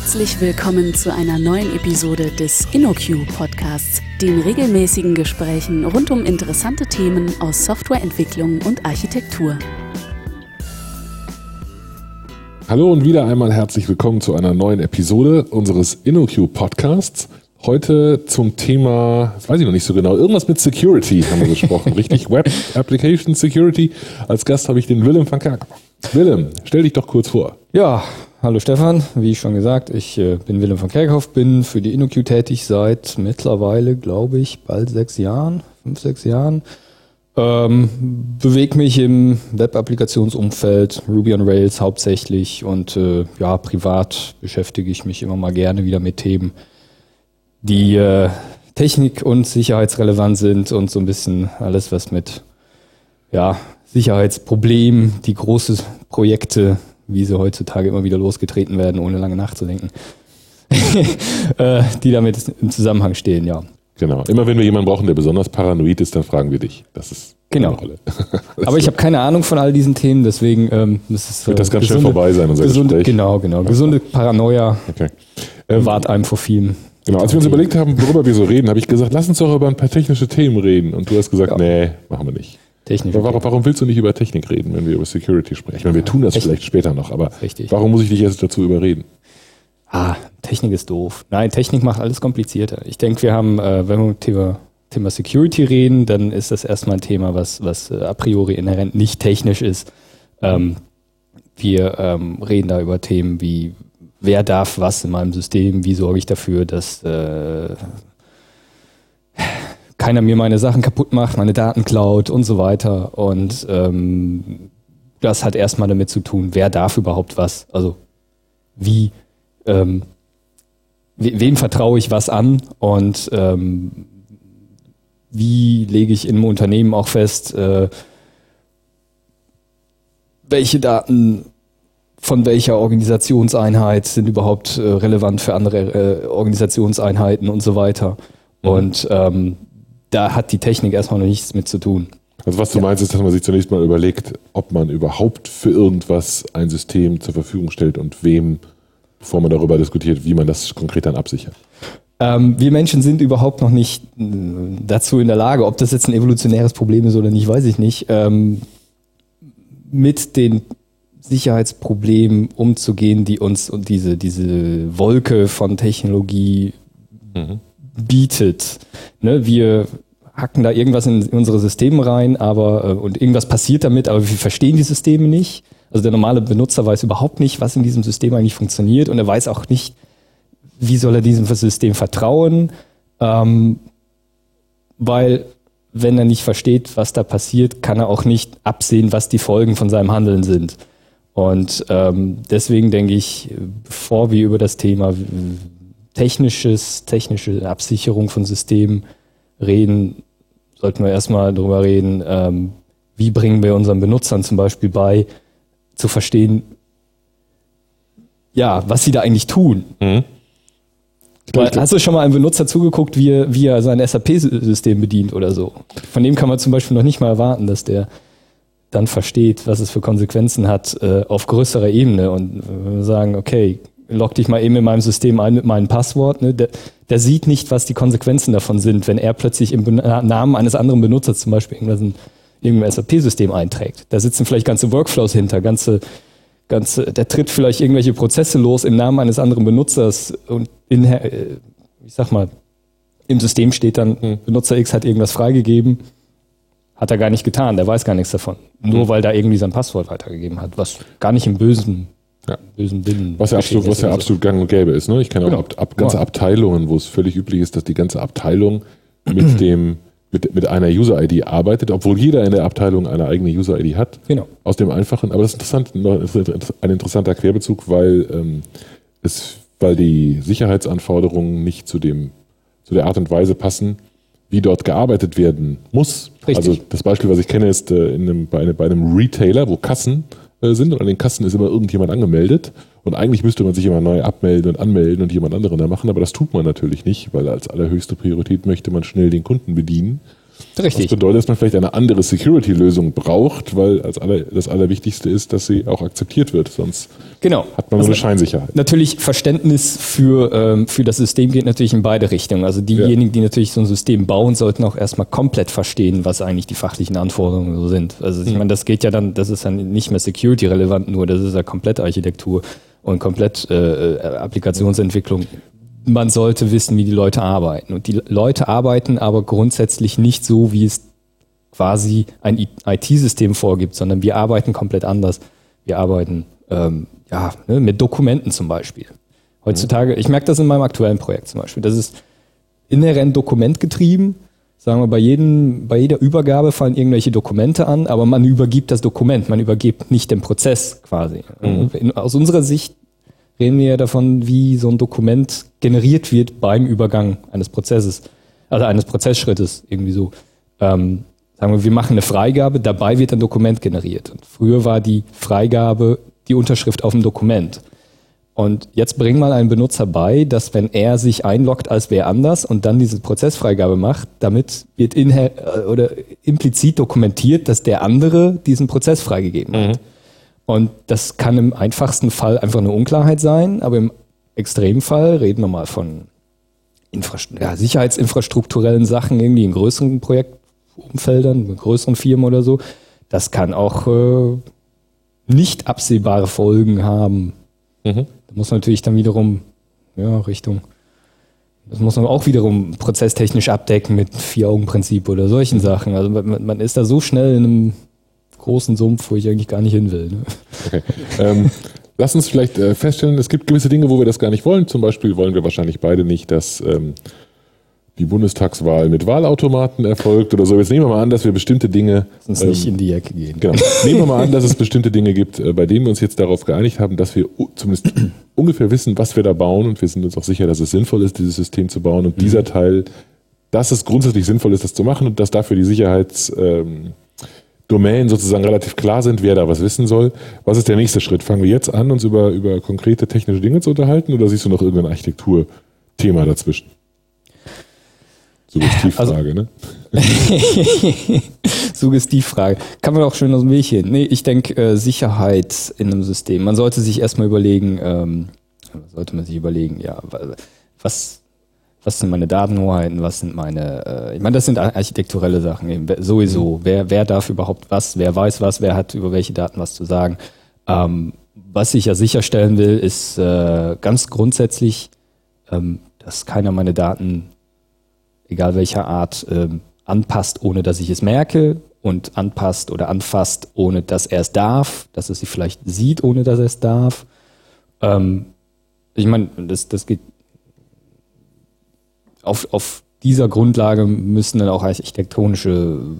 Herzlich willkommen zu einer neuen Episode des InnoQ Podcasts, den regelmäßigen Gesprächen rund um interessante Themen aus Softwareentwicklung und Architektur. Hallo und wieder einmal herzlich willkommen zu einer neuen Episode unseres InnoQ Podcasts. Heute zum Thema, das weiß ich noch nicht so genau, irgendwas mit Security haben wir gesprochen, richtig? Web Application Security. Als Gast habe ich den Willem van Kaak. Willem, stell dich doch kurz vor. Ja, hallo Stefan, wie schon gesagt, ich äh, bin Willem von Kerkhoff, bin für die InnoQ tätig seit mittlerweile, glaube ich, bald sechs Jahren, fünf, sechs Jahren. Ähm, bewege mich im Web-Applikationsumfeld, Ruby on Rails hauptsächlich und äh, ja, privat beschäftige ich mich immer mal gerne wieder mit Themen, die äh, Technik- und sicherheitsrelevant sind und so ein bisschen alles, was mit ja, Sicherheitsproblemen, die große Projekte, wie sie heutzutage immer wieder losgetreten werden, ohne lange nachzudenken, äh, die damit im Zusammenhang stehen, ja. Genau. Immer wenn wir jemanden brauchen, der besonders paranoid ist, dann fragen wir dich. Das ist genau. Rolle. Aber ich habe keine Ahnung von all diesen Themen, deswegen ähm, muss es, äh, Wird das ganz gesunde, schnell vorbei sein, unser gesunde, Gespräch. Genau, genau. Gesunde Paranoia okay. ähm, wahrt einem vor vielem. Genau, als wir uns überlegt haben, worüber wir so reden, habe ich gesagt, lass uns doch über ein paar technische Themen reden. Und du hast gesagt, ja. nee, machen wir nicht. Technik. Warum, warum, willst du nicht über Technik reden, wenn wir über Security sprechen? Ich meine, wir tun das Technik. vielleicht später noch, aber Richtig. warum muss ich dich jetzt dazu überreden? Ah, Technik ist doof. Nein, Technik macht alles komplizierter. Ich denke, wir haben, äh, wenn wir Thema, Thema Security reden, dann ist das erstmal ein Thema, was, was äh, a priori inhärent nicht technisch ist. Ähm, wir ähm, reden da über Themen wie, wer darf was in meinem System, wie sorge ich dafür, dass äh, keiner mir meine Sachen kaputt macht, meine Daten klaut und so weiter. Und ähm, das hat erstmal damit zu tun, wer darf überhaupt was. Also wie, ähm, we wem vertraue ich was an und ähm, wie lege ich im Unternehmen auch fest, äh, welche Daten von welcher Organisationseinheit sind überhaupt äh, relevant für andere äh, Organisationseinheiten und so weiter. Mhm. Und ähm, da hat die Technik erstmal noch nichts mit zu tun. Also was du ja. meinst, ist, dass man sich zunächst mal überlegt, ob man überhaupt für irgendwas ein System zur Verfügung stellt und wem, bevor man darüber diskutiert, wie man das konkret dann absichert. Ähm, wir Menschen sind überhaupt noch nicht äh, dazu in der Lage, ob das jetzt ein evolutionäres Problem ist oder nicht, weiß ich nicht, ähm, mit den Sicherheitsproblemen umzugehen, die uns und diese, diese Wolke von Technologie mhm bietet. Ne, wir hacken da irgendwas in unsere Systeme rein, aber äh, und irgendwas passiert damit, aber wir verstehen die Systeme nicht. Also der normale Benutzer weiß überhaupt nicht, was in diesem System eigentlich funktioniert und er weiß auch nicht, wie soll er diesem System vertrauen, ähm, weil wenn er nicht versteht, was da passiert, kann er auch nicht absehen, was die Folgen von seinem Handeln sind. Und ähm, deswegen denke ich, bevor wir über das Thema technisches, technische Absicherung von Systemen reden, sollten wir erstmal darüber reden, ähm, wie bringen wir unseren Benutzern zum Beispiel bei, zu verstehen, ja, was sie da eigentlich tun. Mhm. Hast du schon mal einem Benutzer zugeguckt, wie er, wie er sein SAP-System bedient oder so? Von dem kann man zum Beispiel noch nicht mal erwarten, dass der dann versteht, was es für Konsequenzen hat äh, auf größerer Ebene und äh, sagen, okay, log dich mal eben in meinem System ein mit meinem Passwort. Ne? Der, der sieht nicht, was die Konsequenzen davon sind, wenn er plötzlich im Namen eines anderen Benutzers zum Beispiel irgendwas in irgendeinem SAP-System einträgt. Da sitzen vielleicht ganze Workflows hinter, ganze, ganze, der tritt vielleicht irgendwelche Prozesse los im Namen eines anderen Benutzers und in, äh, ich sag mal, im System steht dann, hm. Benutzer X hat irgendwas freigegeben, hat er gar nicht getan, der weiß gar nichts davon. Nur hm. weil da irgendwie sein Passwort weitergegeben hat, was gar nicht im Bösen ja. bösen Willen. Was ja absolut, was ja absolut gang und gäbe ist. Ne? Ich kenne auch genau. ab, ab, ganze ja. Abteilungen, wo es völlig üblich ist, dass die ganze Abteilung mit dem mit, mit einer User-ID arbeitet, obwohl jeder in der Abteilung eine eigene User-ID hat. Genau. Aus dem einfachen, aber das ist interessant, ein interessanter Querbezug, weil ähm, es, weil die Sicherheitsanforderungen nicht zu dem, zu der Art und Weise passen, wie dort gearbeitet werden muss. Richtig. Also das Beispiel, was ich kenne, ist äh, in einem, bei, einem, bei einem Retailer, wo Kassen sind und an den Kassen ist immer irgendjemand angemeldet. Und eigentlich müsste man sich immer neu abmelden und anmelden und jemand anderen da machen, aber das tut man natürlich nicht, weil als allerhöchste Priorität möchte man schnell den Kunden bedienen. Richtig. Das bedeutet, dass man vielleicht eine andere Security-Lösung braucht, weil als aller, das Allerwichtigste ist, dass sie auch akzeptiert wird. Sonst genau. hat man also eine Scheinsicherheit. Natürlich Verständnis für, ähm, für das System geht natürlich in beide Richtungen. Also diejenigen, ja. die natürlich so ein System bauen, sollten auch erstmal komplett verstehen, was eigentlich die fachlichen Anforderungen so sind. Also ich mhm. meine, das geht ja dann, das ist dann nicht mehr Security-relevant nur, das ist ja komplett Architektur und komplett äh, äh Applikationsentwicklung man sollte wissen, wie die Leute arbeiten. Und die Leute arbeiten aber grundsätzlich nicht so, wie es quasi ein IT-System vorgibt, sondern wir arbeiten komplett anders. Wir arbeiten ähm, ja, ne, mit Dokumenten zum Beispiel. Heutzutage, ich merke das in meinem aktuellen Projekt zum Beispiel, das ist inhärent dokumentgetrieben. Sagen wir, bei, jedem, bei jeder Übergabe fallen irgendwelche Dokumente an, aber man übergibt das Dokument, man übergibt nicht den Prozess quasi. Mhm. Aus unserer Sicht reden wir ja davon, wie so ein Dokument generiert wird beim Übergang eines Prozesses, also eines Prozessschrittes irgendwie so. Ähm, sagen wir, wir machen eine Freigabe, dabei wird ein Dokument generiert. Und früher war die Freigabe die Unterschrift auf dem Dokument. Und jetzt bringt man einen Benutzer bei, dass wenn er sich einloggt als wer anders und dann diese Prozessfreigabe macht, damit wird inhär oder implizit dokumentiert, dass der andere diesen Prozess freigegeben hat. Mhm. Und das kann im einfachsten Fall einfach eine Unklarheit sein, aber im Extremfall reden wir mal von Infrast ja, sicherheitsinfrastrukturellen Sachen irgendwie in größeren Projektumfeldern, in größeren Firmen oder so. Das kann auch äh, nicht absehbare Folgen haben. Mhm. Da muss man natürlich dann wiederum ja, Richtung das muss man auch wiederum prozesstechnisch abdecken mit Vier-Augen-Prinzip oder solchen Sachen. Also man, man, ist da so schnell in einem großen Sumpf, wo ich eigentlich gar nicht hin will. Ne? Okay. Ähm, lass uns vielleicht äh, feststellen, es gibt gewisse Dinge, wo wir das gar nicht wollen. Zum Beispiel wollen wir wahrscheinlich beide nicht, dass ähm, die Bundestagswahl mit Wahlautomaten erfolgt oder so. Jetzt nehmen wir mal an, dass wir bestimmte Dinge. Lass uns ähm, nicht in die Ecke gehen. Genau. Nehmen wir mal an, dass es bestimmte Dinge gibt, äh, bei denen wir uns jetzt darauf geeinigt haben, dass wir zumindest ungefähr wissen, was wir da bauen und wir sind uns auch sicher, dass es sinnvoll ist, dieses System zu bauen und mhm. dieser Teil, dass es grundsätzlich sinnvoll ist, das zu machen und dass dafür die Sicherheits, ähm, Domänen sozusagen relativ klar sind, wer da was wissen soll. Was ist der nächste Schritt? Fangen wir jetzt an, uns über, über konkrete technische Dinge zu unterhalten oder siehst du noch irgendein Architekturthema dazwischen? Suggestivfrage, also, ne? Suggestivfrage. Kann man auch schön aus dem Weg hin. Nee, ich denke, äh, Sicherheit in einem System. Man sollte sich erstmal überlegen, ähm, sollte man sich überlegen, ja, was, was sind meine Datenhoheiten, was sind meine, äh, ich meine, das sind architekturelle Sachen eben, sowieso. Mhm. Wer, wer darf überhaupt was, wer weiß was, wer hat über welche Daten was zu sagen. Ähm, was ich ja sicherstellen will, ist äh, ganz grundsätzlich, ähm, dass keiner meine Daten, egal welcher Art, ähm, anpasst, ohne dass ich es merke und anpasst oder anfasst, ohne dass er es darf, dass er sie vielleicht sieht, ohne dass er es darf. Ähm, ich meine, das, das geht auf, auf dieser Grundlage müssen dann auch architektonische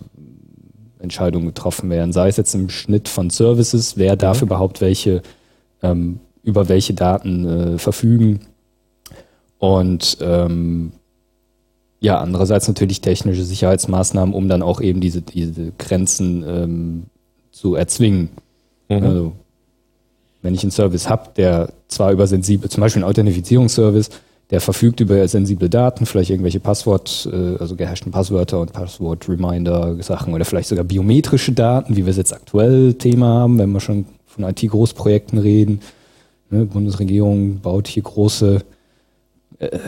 Entscheidungen getroffen werden, sei es jetzt im Schnitt von Services, wer darf mhm. überhaupt welche, ähm, über welche Daten äh, verfügen. Und ähm, ja, andererseits natürlich technische Sicherheitsmaßnahmen, um dann auch eben diese, diese Grenzen ähm, zu erzwingen. Mhm. Also, wenn ich einen Service habe, der zwar über sensible, zum Beispiel einen Authentifizierungsservice, der verfügt über sensible Daten, vielleicht irgendwelche Passwort, äh, also gehashten Passwörter und Passwort-Reminder-Sachen oder vielleicht sogar biometrische Daten, wie wir es jetzt aktuell Thema haben, wenn wir schon von IT-Großprojekten reden. Ne, Bundesregierung baut hier große, äh,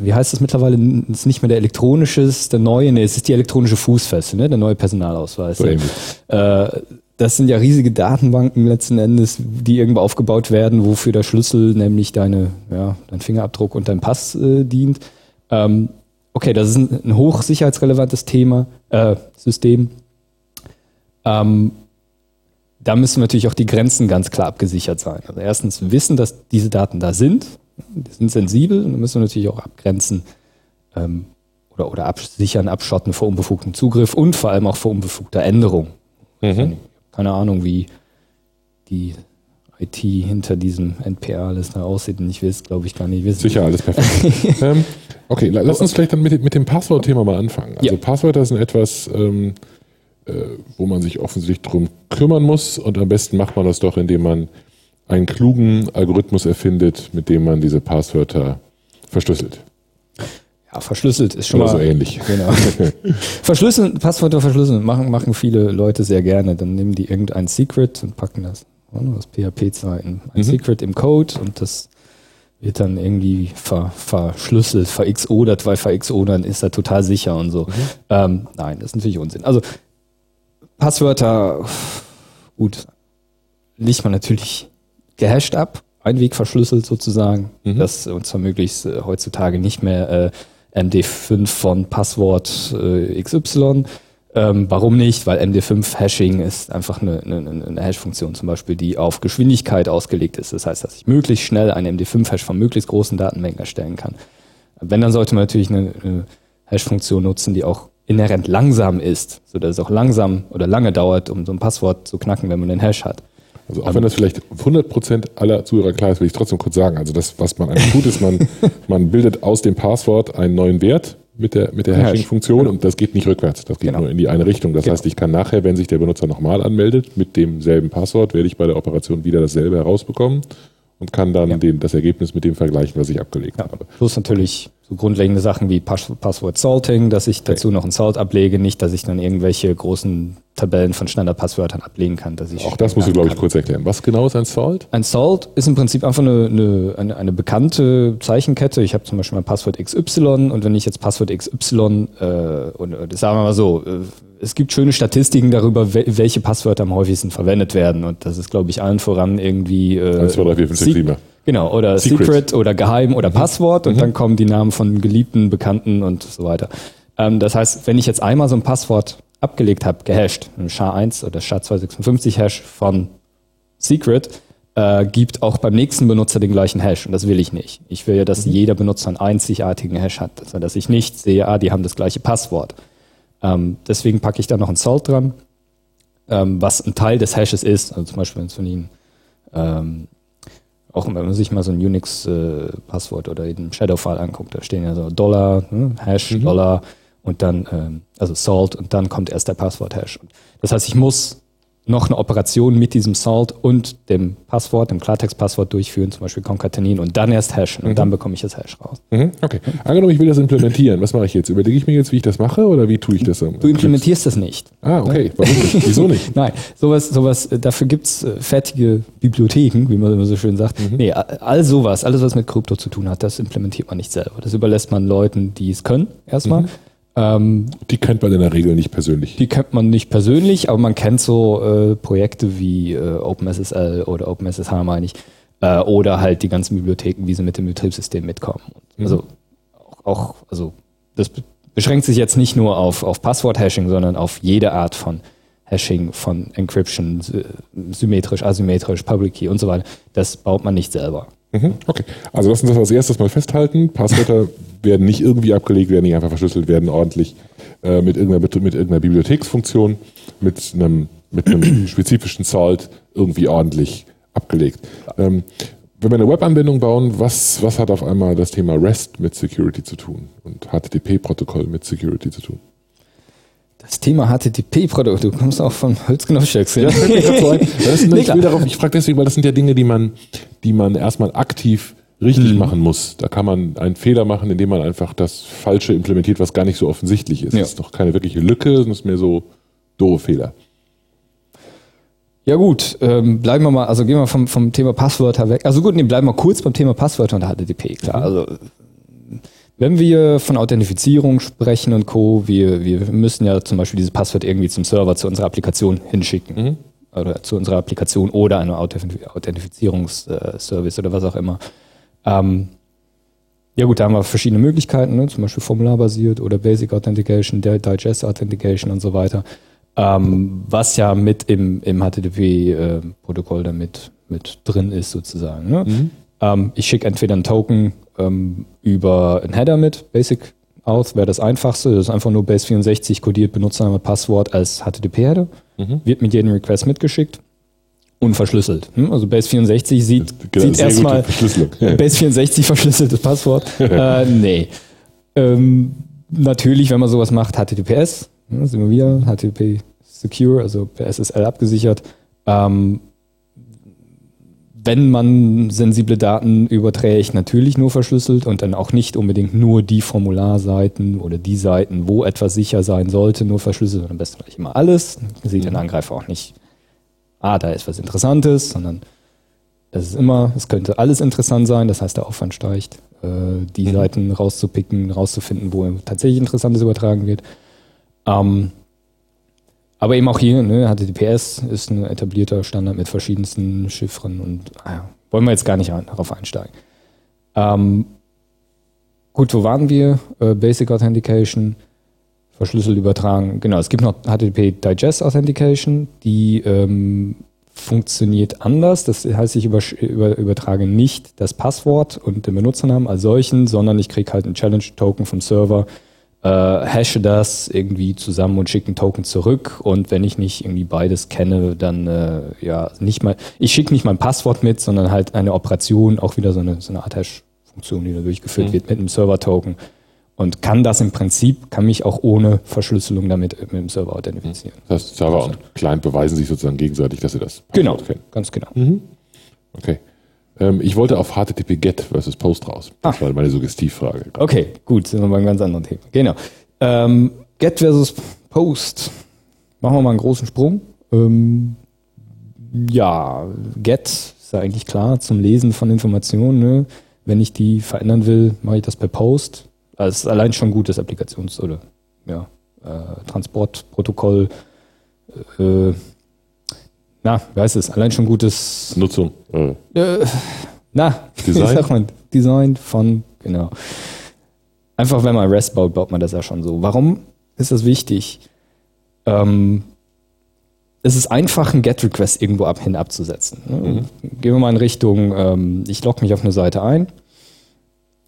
wie heißt das mittlerweile? Es ist nicht mehr der elektronische, ist der neue, nee, es ist die elektronische Fußfeste, ne, der neue Personalausweis. So äh, das sind ja riesige Datenbanken letzten Endes, die irgendwo aufgebaut werden, wofür der Schlüssel, nämlich deine, ja, dein Fingerabdruck und dein Pass äh, dient. Ähm, okay, das ist ein, ein hochsicherheitsrelevantes Thema, äh, System. Ähm, da müssen natürlich auch die Grenzen ganz klar abgesichert sein. Also erstens wissen, dass diese Daten da sind, die sind sensibel und dann müssen wir natürlich auch abgrenzen ähm, oder, oder absichern, abschotten vor unbefugtem Zugriff und vor allem auch vor unbefugter Änderung. Mhm keine Ahnung, wie die IT hinter diesem NPA alles da aussieht. Und ich will es, glaube ich, gar nicht wissen. Sicher, alles perfekt. ähm, okay, lass uns vielleicht dann mit, mit dem Passwort-Thema mal anfangen. Also ja. Passwörter sind etwas, ähm, äh, wo man sich offensichtlich drum kümmern muss. Und am besten macht man das doch, indem man einen klugen Algorithmus erfindet, mit dem man diese Passwörter verschlüsselt. Ja, verschlüsselt ist schon Oder mal so ähnlich. Genau. verschlüsseln, Passwörter verschlüsseln machen, machen viele Leute sehr gerne. Dann nehmen die irgendein Secret und packen das aus PHP-Zeiten. Ein Mhm. Secret im Code und das wird dann irgendwie ver, verschlüsselt, verxodert, weil verxodern ist er total sicher und so. Ähm, nein, das ist natürlich Unsinn. Also Passwörter, gut, liegt man natürlich gehasht ab, Einweg verschlüsselt sozusagen. Mhm. Das uns ermöglicht äh, heutzutage nicht mehr äh, MD5 von Passwort äh, XY. Ähm, warum nicht? Weil MD5-Hashing ist einfach eine, eine, eine Hash-Funktion zum Beispiel, die auf Geschwindigkeit ausgelegt ist. Das heißt, dass ich möglichst schnell einen MD5-Hash von möglichst großen Datenmengen erstellen kann. Wenn, dann sollte man natürlich eine, eine Hash-Funktion nutzen, die auch inhärent langsam ist, sodass es auch langsam oder lange dauert, um so ein Passwort zu knacken, wenn man den Hash hat. Also auch wenn das vielleicht 100% aller Zuhörer klar ist, will ich trotzdem kurz sagen. Also das, was man eigentlich tut, ist, man, man bildet aus dem Passwort einen neuen Wert mit der, mit der Hash. Hashing-Funktion und das geht nicht rückwärts. Das geht Genau. nur in die eine Richtung. Das Genau. heißt, ich kann nachher, wenn sich der Benutzer nochmal anmeldet, mit demselben Passwort, werde ich bei der Operation wieder dasselbe herausbekommen und kann dann Ja. den, das Ergebnis mit dem vergleichen, was ich abgelegt Ja, habe. plus natürlich so grundlegende Sachen wie Pass Passwort Salting, dass ich dazu noch ein Salt ablege, nicht, dass ich dann irgendwelche großen Tabellen von Standardpasswörtern ablegen kann. Dass ich Auch das musst du, glaube ich, kurz erklären. Was genau ist ein Salt? Ein Salt ist im Prinzip einfach eine, eine, eine, bekannte Zeichenkette. Ich habe zum Beispiel mein Passwort XY und wenn ich jetzt Passwort XY äh, und sagen wir mal so, äh, es gibt schöne Statistiken darüber, wel- welche Passwörter am häufigsten verwendet werden und das ist, glaube ich, allen voran irgendwie äh, 1, 2, 3, 4, 5, 6, Se- 7. Genau, oder Secret. Secret, oder Geheim oder Passwort und dann kommen die Namen von Geliebten, Bekannten und so weiter. Ähm, das heißt, wenn ich jetzt einmal so ein Passwort abgelegt habe, gehasht, ein SHA-1 oder SHA-256-Hash von Secret, äh, gibt auch beim nächsten Benutzer den gleichen Hash und das will ich nicht. Ich will ja, dass jeder Benutzer einen einzigartigen Hash hat, also dass ich nicht sehe, ah, die haben das gleiche Passwort. Ähm, deswegen packe ich da noch ein Salt dran, ähm, was ein Teil des Hashes ist. Also zum Beispiel, wenn es von Ihnen ähm, auch wenn man sich mal so ein Unix-Passwort oder den Shadow-File anguckt, da stehen ja so Dollar, ne, Hash, Dollar und dann, ähm, also Salt und dann kommt erst der Passwort-Hash. Das heißt, ich muss noch eine Operation mit diesem Salt und dem Passwort, dem Klartext-Passwort durchführen, zum Beispiel konkatenieren und dann erst hashen und dann bekomme ich das Hash raus. Mhm, okay. Angenommen, ich will das implementieren. Was mache ich jetzt? Überlege ich mir jetzt, wie ich das mache oder wie tue ich das? Du implementierst das nicht. Ah, okay. Warum nicht? Wieso nicht? Nein, sowas, sowas, äh, dafür gibt's äh, fertige Bibliotheken, wie man immer so schön sagt. Nee, all all sowas, alles, was mit Krypto zu tun hat, das implementiert man nicht selber. Das überlässt man Leuten, die es können, erstmal. Ähm, Die kennt man in der Regel nicht persönlich. die kennt man nicht persönlich, aber man kennt so äh, Projekte wie äh, OpenSSL oder OpenSSH, meine ich, äh, oder halt die ganzen Bibliotheken, wie sie mit dem Betriebssystem mitkommen. Also auch, also das be- beschränkt sich jetzt nicht nur auf, auf Passwort-Hashing, sondern auf jede Art von Hashing, von Encryption, sy- symmetrisch, asymmetrisch, Public Key und so weiter. Das baut man nicht selber. Mhm, okay. Also lass uns das als erstes mal festhalten. Passwörter werden nicht irgendwie abgelegt, werden nicht einfach verschlüsselt, werden ordentlich äh, mit, irgendeiner, mit irgendeiner Bibliotheksfunktion, mit einem, mit einem spezifischen Salt irgendwie ordentlich abgelegt. Ähm, wenn wir eine Webanwendung bauen, was, was hat auf einmal das Thema REST mit Security zu tun und HTTP-Protokoll mit Security zu tun? Das Thema HTTP-Produkt, du kommst auch von Holzgenoscheks. Ja, Das Nee, ich, will darauf, ich frage deswegen, weil das sind ja Dinge, die man, die man erstmal aktiv richtig machen muss. Da kann man einen Fehler machen, indem man einfach das Falsche implementiert, was gar nicht so offensichtlich ist. Ja. Das ist doch keine wirkliche Lücke, sondern es ist mehr so doofe Fehler. Ja gut, ähm, bleiben wir mal, also gehen wir vom, vom Thema Passwörter weg. Also gut, nee, bleiben wir kurz beim Thema Passwörter und HTTP, klar. Also wenn wir von Authentifizierung sprechen und Co., wir, wir müssen ja zum Beispiel dieses Passwort irgendwie zum Server, zu unserer Applikation hinschicken. Oder zu unserer Applikation oder einem Authentif- Authentifizierungsservice oder was auch immer. Ähm, ja gut, da haben wir verschiedene Möglichkeiten, ne? zum Beispiel formularbasiert oder Basic Authentication, Di- Digest Authentication und so weiter. Ähm, was ja mit im, im HTTP-Protokoll damit mit drin ist sozusagen. Ne? Ähm, ich schicke entweder einen Token ähm, über einen Header mit, Basic Auth wäre das einfachste. Das ist einfach nur Base64 kodiert Benutzername, Passwort als HTTP-Header. Wird mit jedem Request mitgeschickt und verschlüsselt. Hm? Also Base64 sieht, Genau, sieht erstmal Verschlüsselung. Base64 verschlüsseltes Passwort. äh, nee. Ähm, natürlich, wenn man sowas macht, HTTPS, ne, sind wir wieder, HTTP Secure, also per SSL abgesichert. Ähm, wenn man sensible Daten überträgt, natürlich nur verschlüsselt und dann auch nicht unbedingt nur die Formularseiten oder die Seiten, wo etwas sicher sein sollte, nur verschlüsselt, sondern am besten gleich immer alles. Dann sieht mhm. der Angreifer auch nicht, ah, da ist was Interessantes, sondern das ist immer, es könnte alles interessant sein, das heißt, der Aufwand steigt, äh, die mhm. Seiten rauszupicken, rauszufinden, wo tatsächlich Interessantes übertragen wird. Ähm, aber eben auch hier, ne, HTTPS ist ein etablierter Standard mit verschiedensten Chiffren und ah wollen wir jetzt gar nicht darauf einsteigen. Ähm, gut, wo waren wir? Äh, Basic Authentication, verschlüsselt übertragen. Genau, es gibt noch HTTP Digest Authentication, die ähm, funktioniert anders. Das heißt, ich über, über, übertrage nicht das Passwort und den Benutzernamen als solchen, sondern ich kriege halt einen Challenge-Token vom Server, äh, hashe das irgendwie zusammen und schicke einen Token zurück. Und wenn ich nicht irgendwie beides kenne, dann äh, ja nicht mal, ich schicke nicht mein Passwort mit, sondern halt eine Operation, auch wieder so eine, so eine Art Hash-Funktion, die da durchgeführt mhm. wird mit einem Server-Token. Und kann das im Prinzip, kann mich auch ohne Verschlüsselung damit mit dem Server authentifizieren. Das heißt, Server und Client beweisen sich sozusagen gegenseitig, dass sie das Genau, kennen. ganz genau. Mhm. Okay. Ähm, ich wollte auf HTTP GET versus Post raus. Das ah. war meine Suggestivfrage. Okay, gut, sind wir bei einem ganz anderen Thema. Genau. Ähm, GET versus Post. Machen wir mal einen großen Sprung. Ähm, ja, GET ist ja eigentlich klar zum Lesen von Informationen. Ne? Wenn ich die verändern will, mache ich das per Post. Also es ist allein schon gutes Applikations- oder ja, äh, Transportprotokoll. Äh, na, wie heißt es? Allein schon gutes Nutzung. Äh, na, Design? wie sagt man? Design von, genau. Einfach wenn man REST baut, baut man das ja schon so. Warum ist das wichtig? Ähm, es ist einfach, einen GET-Request irgendwo ab, hin abzusetzen. Ne? Mhm. Gehen wir mal in Richtung, ähm, ich logge mich auf eine Seite ein,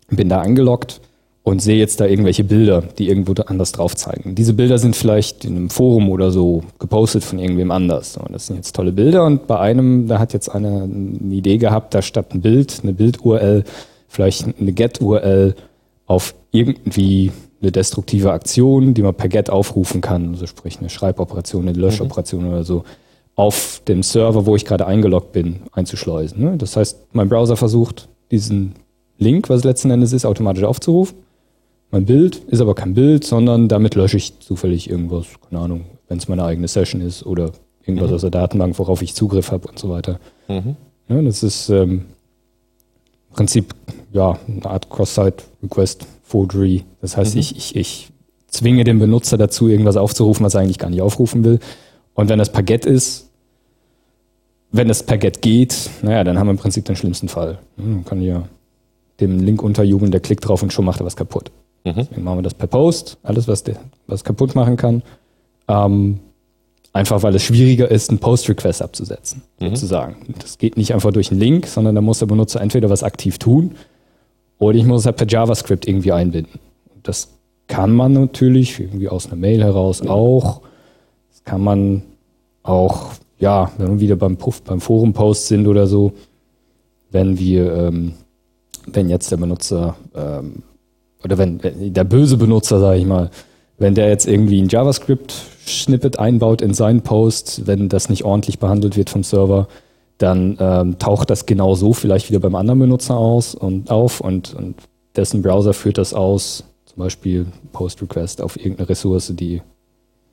bin da angeloggt und sehe jetzt da irgendwelche Bilder, die irgendwo anders drauf zeigen. Diese Bilder sind vielleicht in einem Forum oder so gepostet von irgendwem anders. Und das sind jetzt tolle Bilder und bei einem, da hat jetzt einer eine Idee gehabt, da statt ein Bild, eine Bild-URL, vielleicht eine Get-URL auf irgendwie eine destruktive Aktion, die man per Get aufrufen kann, also sprich eine Schreiboperation, eine Löschoperation mhm. oder so, auf dem Server, wo ich gerade eingeloggt bin, einzuschleusen. Ne? Das heißt, mein Browser versucht, diesen Link, was letzten Endes ist, automatisch aufzurufen mein Bild, ist aber kein Bild, sondern damit lösche ich zufällig irgendwas, keine Ahnung, wenn es meine eigene Session ist oder irgendwas mhm. aus der Datenbank, worauf ich Zugriff habe und so weiter. Mhm. Ja, das ist ähm, im Prinzip ja, eine Art Cross-Site-Request Forgery. Das heißt, mhm. ich, ich, ich zwinge den Benutzer dazu, irgendwas aufzurufen, was er eigentlich gar nicht aufrufen will. Und wenn das per Get ist, wenn das per Get geht, naja, dann haben wir im Prinzip den schlimmsten Fall. Man kann ja dem Link unterjubeln, der klickt drauf und schon macht er was kaputt. Mhm. Deswegen machen wir das per Post, alles, was, der, was kaputt machen kann. Ähm, einfach weil es schwieriger ist, einen Post-Request abzusetzen, mhm. sozusagen. Das geht nicht einfach durch einen Link, sondern da muss der Benutzer entweder was aktiv tun oder ich muss es halt per JavaScript irgendwie einbinden. Das kann man natürlich irgendwie aus einer Mail heraus auch. Das kann man auch, ja, wenn wir wieder beim, Puff, beim Forum-Post sind oder so, wenn wir, ähm, wenn jetzt der Benutzer ähm, oder wenn der böse Benutzer, sage ich mal, wenn der jetzt irgendwie ein JavaScript-Snippet einbaut in seinen Post, wenn das nicht ordentlich behandelt wird vom Server, dann ähm, taucht das genau so vielleicht wieder beim anderen Benutzer aus und auf und, und dessen Browser führt das aus, zum Beispiel Post-Request auf irgendeine Ressource, die,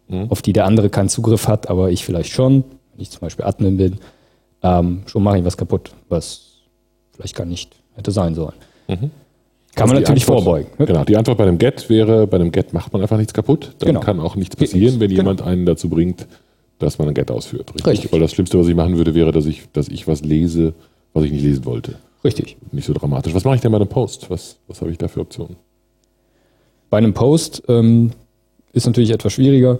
mhm. auf die der andere keinen Zugriff hat, aber ich vielleicht schon, wenn ich zum Beispiel Admin bin, ähm, schon mache ich was kaputt, was vielleicht gar nicht hätte sein sollen. Mhm. Kann man natürlich Antwort, vorbeugen. Ne? Genau, die Antwort bei einem Get wäre, bei einem Get macht man einfach nichts kaputt. Dann genau. kann auch nichts passieren, wenn genau. jemand einen dazu bringt, dass man ein Get ausführt. Richtig? richtig? Weil das Schlimmste, was ich machen würde, wäre, dass ich, dass ich was lese, was ich nicht lesen wollte. Richtig. Nicht so dramatisch. Was mache ich denn bei einem Post? Was, was habe ich da für Optionen? Bei einem Post ähm, ist natürlich etwas schwieriger.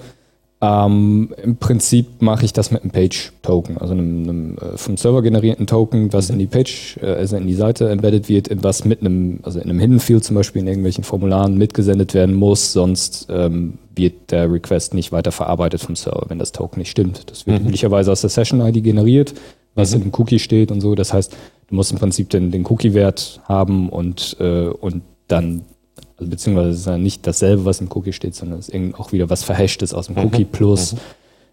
Ähm, Im Prinzip mache ich das mit einem Page-Token, also einem, einem äh, vom Server generierten Token, was in die Page, äh, also in die Seite embedded wird, was mit einem, also in einem Hidden Field zum Beispiel in irgendwelchen Formularen mitgesendet werden muss, sonst ähm, wird der Request nicht weiter verarbeitet vom Server, wenn das Token nicht stimmt. Das wird mhm. üblicherweise aus der Session-ID generiert, was mhm. in dem Cookie steht und so. Das heißt, du musst im Prinzip den, den Cookie-Wert haben und, äh, und dann also beziehungsweise es ist ja nicht dasselbe, was im Cookie steht, sondern es ist auch wieder was Verhashtes aus dem mhm. Cookie plus mhm.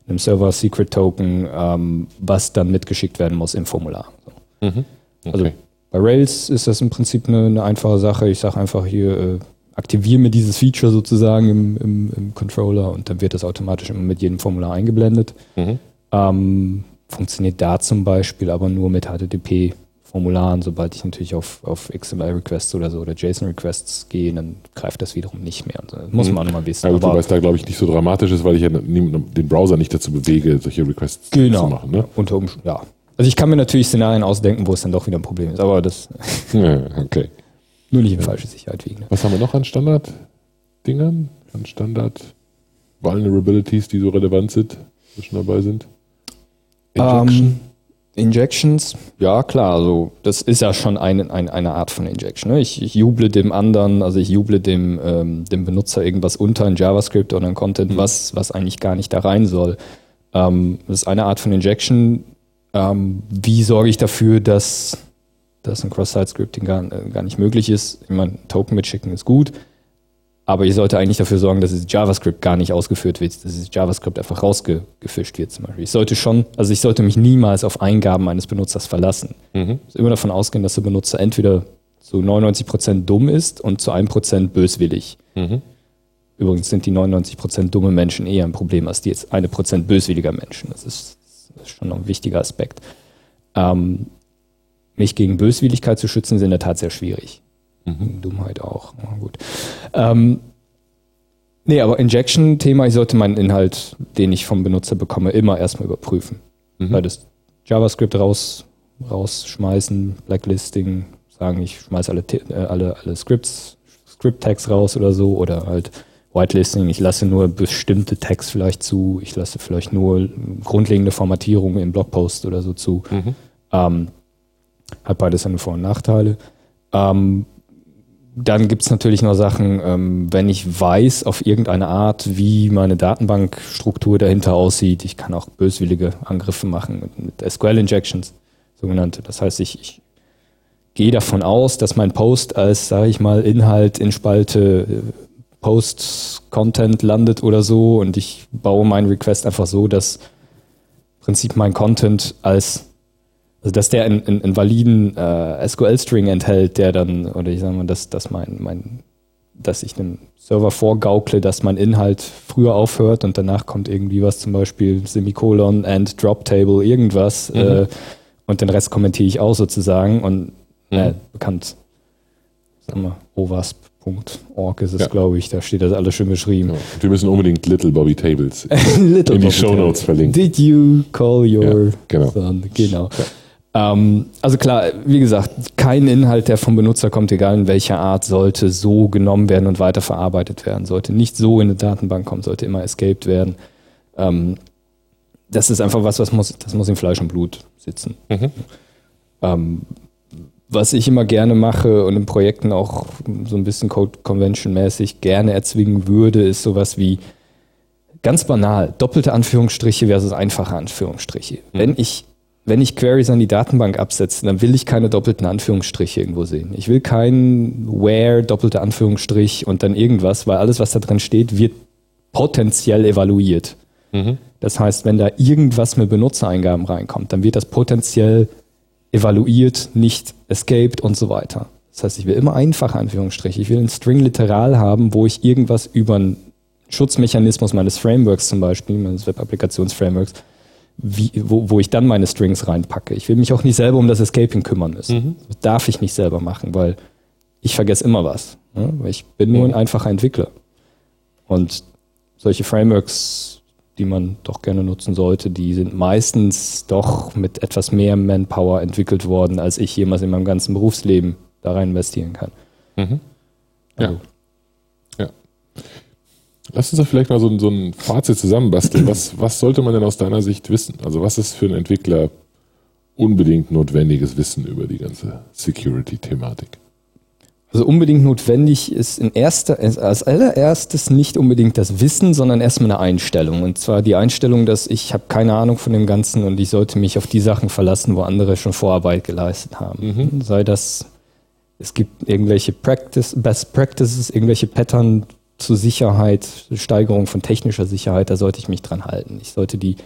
einem Server Secret Token, ähm, was dann mitgeschickt werden muss im Formular. So. Mhm. Okay. Also bei Rails ist das im Prinzip eine, eine einfache Sache. Ich sage einfach hier, äh, aktiviere mir dieses Feature sozusagen im, im, im, Controller und dann wird das automatisch immer mit jedem Formular eingeblendet. Mhm. Ähm, funktioniert da zum Beispiel aber nur mit HTTP Formularen, sobald ich natürlich auf, auf XML-Requests oder so oder JSON-Requests gehe, dann greift das wiederum nicht mehr. Das muss man auch nochmal wissen. Ja, gut, wobei es da, glaube ich, nicht so dramatisch ist, weil ich ja den Browser nicht dazu bewege, solche Requests genau. zu machen. Ne? Unter Umständen, ja. Also ich kann mir natürlich Szenarien ausdenken, wo es dann doch wieder ein Problem ist, aber das ja, okay. nur nicht in falsche Sicherheit wiegen. Was haben wir noch an Standard-Dingern? An Standard-Vulnerabilities, die so relevant sind, die schon dabei sind? Injection? Um, ähm, Injections, ja klar, also das ist ja schon eine, eine, eine Art von Injection. Ne? Ich, ich juble dem anderen, also ich juble dem, ähm, dem Benutzer irgendwas unter in JavaScript oder in Content, mhm. was, was eigentlich gar nicht da rein soll. Ähm, das ist eine Art von Injection. Ähm, wie sorge ich dafür, dass, dass ein Cross-Site-Scripting gar, äh, gar nicht möglich ist? Ich meine, Token mitschicken ist gut, aber ich sollte eigentlich dafür sorgen, dass das JavaScript gar nicht ausgeführt wird, dass das JavaScript einfach rausgefischt wird zum Beispiel. Ich sollte schon, also ich sollte mich niemals auf Eingaben eines Benutzers verlassen. Mhm. Ich muss immer davon ausgehen, dass der Benutzer entweder zu 99% dumm ist und zu 1% böswillig. Mhm. Übrigens sind die 99% dumme Menschen eher ein Problem als die jetzt eine Prozent böswilliger Menschen. Das ist, das ist schon ein wichtiger Aspekt. Ähm, mich gegen Böswilligkeit zu schützen, ist in der Tat sehr schwierig. Mhm. Dummheit auch. Ja, gut. Ähm, nee, aber Injection-Thema, ich sollte meinen Inhalt, den ich vom Benutzer bekomme, immer erstmal überprüfen. Mhm. Weil das JavaScript raus, rausschmeißen, Blacklisting, sagen, ich schmeiße alle, äh, alle, alle Scripts, Script-Tags raus oder so, oder halt Whitelisting, ich lasse nur bestimmte Tags vielleicht zu, ich lasse vielleicht nur grundlegende Formatierungen im Blogpost oder so zu. Mhm. Ähm, hat beides seine Vor- und Nachteile. Ähm, dann gibt es natürlich noch Sachen, ähm, wenn ich weiß auf irgendeine Art, wie meine Datenbankstruktur dahinter aussieht. Ich kann auch böswillige Angriffe machen mit, mit SQL-Injections, sogenannte. Das heißt, ich, ich gehe davon aus, dass mein Post als, sage ich mal, Inhalt in Spalte äh, Post-Content landet oder so und ich baue meinen Request einfach so, dass im Prinzip mein Content als also dass der einen, einen, validen äh, SQL-String enthält, der dann, oder ich sage mal, dass, dass mein, mein, dass ich einem Server vorgaukle, dass mein Inhalt früher aufhört und danach kommt irgendwie was, zum Beispiel Semikolon and Drop Table, irgendwas. Mhm. Äh, und den Rest kommentiere ich auch sozusagen und mhm. äh, bekannt, sagen wir, OWASP.org ist es, ja. glaube ich, da steht das alles schön beschrieben. Ja. Wir müssen unbedingt Little Bobby Tables Little in die Show Notes verlinken. Did you call your ja, genau. son? Genau. Ähm, also klar, wie gesagt, kein Inhalt, der vom Benutzer kommt, egal in welcher Art, sollte so genommen werden und weiterverarbeitet werden, sollte nicht so in eine Datenbank kommen, sollte immer escaped werden. Ähm, das ist einfach was, was muss, das muss in Fleisch und Blut sitzen. Mhm. Ähm, was ich immer gerne mache und in Projekten auch so ein bisschen Code Convention mäßig gerne erzwingen würde, ist sowas wie ganz banal, doppelte Anführungsstriche versus einfache Anführungsstriche. Mhm. Wenn ich wenn ich Queries an die Datenbank absetze, dann will ich keine doppelten Anführungsstriche irgendwo sehen. Ich will kein where, doppelte Anführungsstrich und dann irgendwas, weil alles, was da drin steht, wird potenziell evaluiert. Mhm. Das heißt, wenn da irgendwas mit Benutzereingaben reinkommt, dann wird das potenziell evaluiert, nicht escaped und so weiter. Das heißt, ich will immer einfache Anführungsstriche. Ich will ein String literal haben, wo ich irgendwas über einen Schutzmechanismus meines Frameworks zum Beispiel, meines Web-Applikations-Frameworks, wie, wo, wo ich dann meine Strings reinpacke. Ich will mich auch nicht selber um das Escaping kümmern müssen. Mhm. Das darf ich nicht selber machen, weil ich vergesse immer was. Ne? Weil ich bin nur ein einfacher Entwickler. Und solche Frameworks, die man doch gerne nutzen sollte, die sind meistens doch mit etwas mehr Manpower entwickelt worden, als ich jemals in meinem ganzen Berufsleben da rein investieren kann. Mhm. Ja. Also. ja. Lass uns doch vielleicht mal so, so ein Fazit zusammenbasteln. Was, was sollte man denn aus deiner Sicht wissen? Also was ist für einen Entwickler unbedingt notwendiges Wissen über die ganze Security-Thematik? Also unbedingt notwendig ist in erster, als allererstes nicht unbedingt das Wissen, sondern erstmal eine Einstellung. Und zwar die Einstellung, dass ich habe keine Ahnung von dem Ganzen und ich sollte mich auf die Sachen verlassen, wo andere schon Vorarbeit geleistet haben. Mhm. Sei das, es gibt irgendwelche Practice, Best Practices, irgendwelche Pattern, zur Sicherheit, Steigerung von technischer Sicherheit, da sollte ich mich dran halten. Ich sollte die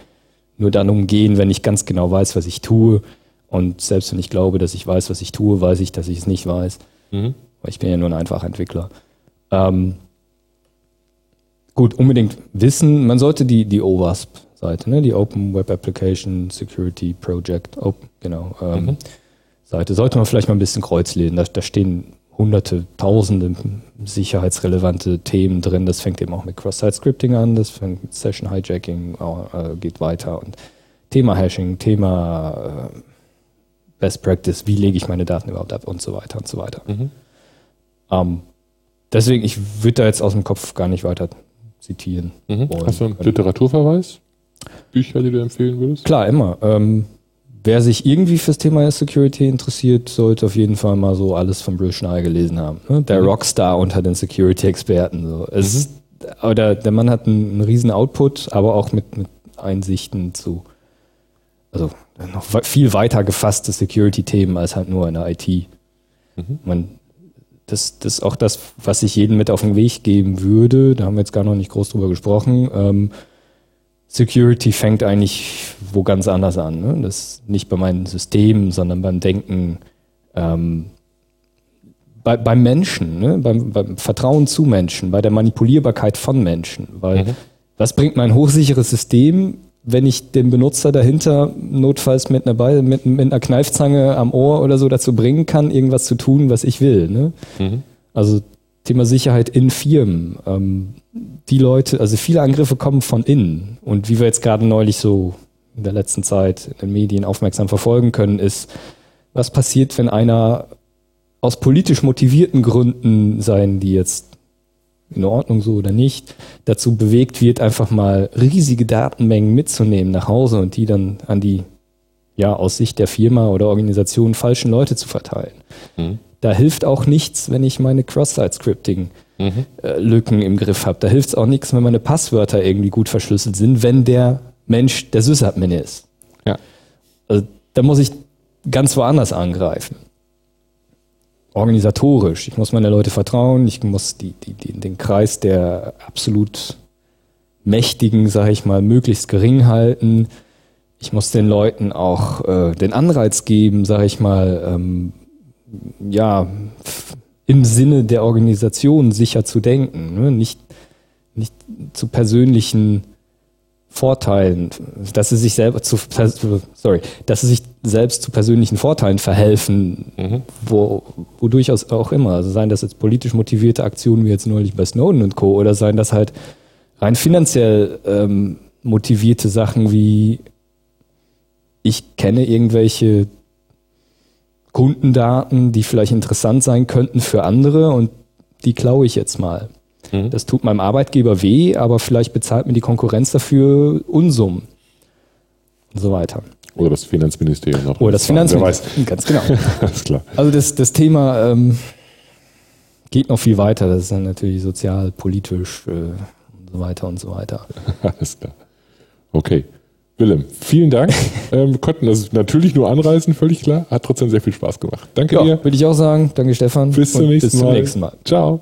nur dann umgehen, wenn ich ganz genau weiß, was ich tue Und selbst wenn ich glaube, dass ich weiß, was ich tue, weiß ich, dass ich es nicht weiß. Mhm. Weil ich bin ja nur ein einfacher Entwickler. Ähm, gut, unbedingt wissen, man sollte die, die OWASP-Seite, ne, die Open Web Application Security Project, Open, genau, ähm, mhm. Seite, sollte man vielleicht mal ein bisschen kreuzlesen. Da, da stehen hunderte, tausende sicherheitsrelevante Themen drin. Das fängt eben auch mit Cross-Site-Scripting an, das fängt mit Session-Hijacking, äh, geht weiter und Thema Hashing, Thema äh, Best Practice, wie lege ich meine Daten überhaupt ab und so weiter und so weiter. Mhm. Ähm, deswegen, ich würde da jetzt aus dem Kopf gar nicht weiter zitieren. Mhm. Hast du einen Literaturverweis? Bücher, die du empfehlen würdest? Klar, immer. Ähm, wer sich irgendwie fürs Thema Security interessiert, sollte auf jeden Fall mal so alles von Bruce Schneider gelesen haben. Ne? Der mhm. Rockstar unter den Security-Experten. So. Mhm. aber der, der Mann hat einen, einen riesen Output, aber auch mit, mit Einsichten zu, also noch viel weiter gefasste Security-Themen als halt nur in der IT. Mhm. Man, das, das ist auch das, was ich jedem mit auf den Weg geben würde. Da haben wir jetzt gar noch nicht groß drüber gesprochen. Ähm, Security fängt eigentlich wo ganz anders an. Ne? Das ist nicht bei meinen Systemen, sondern beim Denken, ähm, bei, beim Menschen, ne? beim, beim, Vertrauen zu Menschen, bei der Manipulierbarkeit von Menschen. Weil mhm. was bringt mein hochsicheres System, wenn ich den Benutzer dahinter notfalls mit einer, Beil, mit, mit einer Kneifzange am Ohr oder so dazu bringen kann, irgendwas zu tun, was ich will. Ne? Mhm. Also Thema Sicherheit in Firmen. Ähm, die Leute, also viele Angriffe kommen von innen. Und wie wir jetzt gerade neulich so in der letzten Zeit in den Medien aufmerksam verfolgen können, ist, was passiert, wenn einer aus politisch motivierten Gründen, seien die jetzt in Ordnung so oder nicht, dazu bewegt wird, einfach mal riesige Datenmengen mitzunehmen nach Hause und die dann an die, ja, aus Sicht der Firma oder Organisation falschen Leute zu verteilen. Mhm. Da hilft auch nichts, wenn ich meine Cross-Site-Scripting-Lücken mhm. äh, im Griff habe. Da hilft es auch nichts, wenn meine Passwörter irgendwie gut verschlüsselt sind, wenn der Mensch der Sysadmin ist. Ja. Also, da muss ich ganz woanders angreifen. Organisatorisch. Ich muss meine Leute vertrauen. Ich muss die, die, die, den Kreis der absolut Mächtigen, sage ich mal, möglichst gering halten. Ich muss den Leuten auch äh, den Anreiz geben, sage ich mal, ähm, ja, im Sinne der Organisation sicher zu denken, ne? nicht, nicht zu persönlichen Vorteilen, dass sie sich selber zu, sorry, dass sie sich selbst zu persönlichen Vorteilen verhelfen, mhm. wo, wodurch auch immer. Also seien das jetzt politisch motivierte Aktionen wie jetzt neulich bei Snowden und Co. oder seien das halt rein finanziell ähm, motivierte Sachen wie ich kenne irgendwelche Kundendaten, die vielleicht interessant sein könnten für andere und die klaue ich jetzt mal. Mhm. Das tut meinem Arbeitgeber weh, aber vielleicht bezahlt mir die Konkurrenz dafür Unsummen und so weiter. Oder das Finanzministerium noch. Oder das Finanzministerium, ganz genau. Alles klar. Also das, das Thema ähm, geht noch viel weiter. Das ist dann natürlich sozial, politisch äh, und so weiter und so weiter. Alles klar. Okay. Willem, vielen Dank. ähm, wir konnten das natürlich nur anreisen, völlig klar. Hat trotzdem sehr viel Spaß gemacht. Danke ja, dir. Würde ich auch sagen. Danke, Stefan. Bis zum, nächsten, bis zum nächsten Mal. Ciao.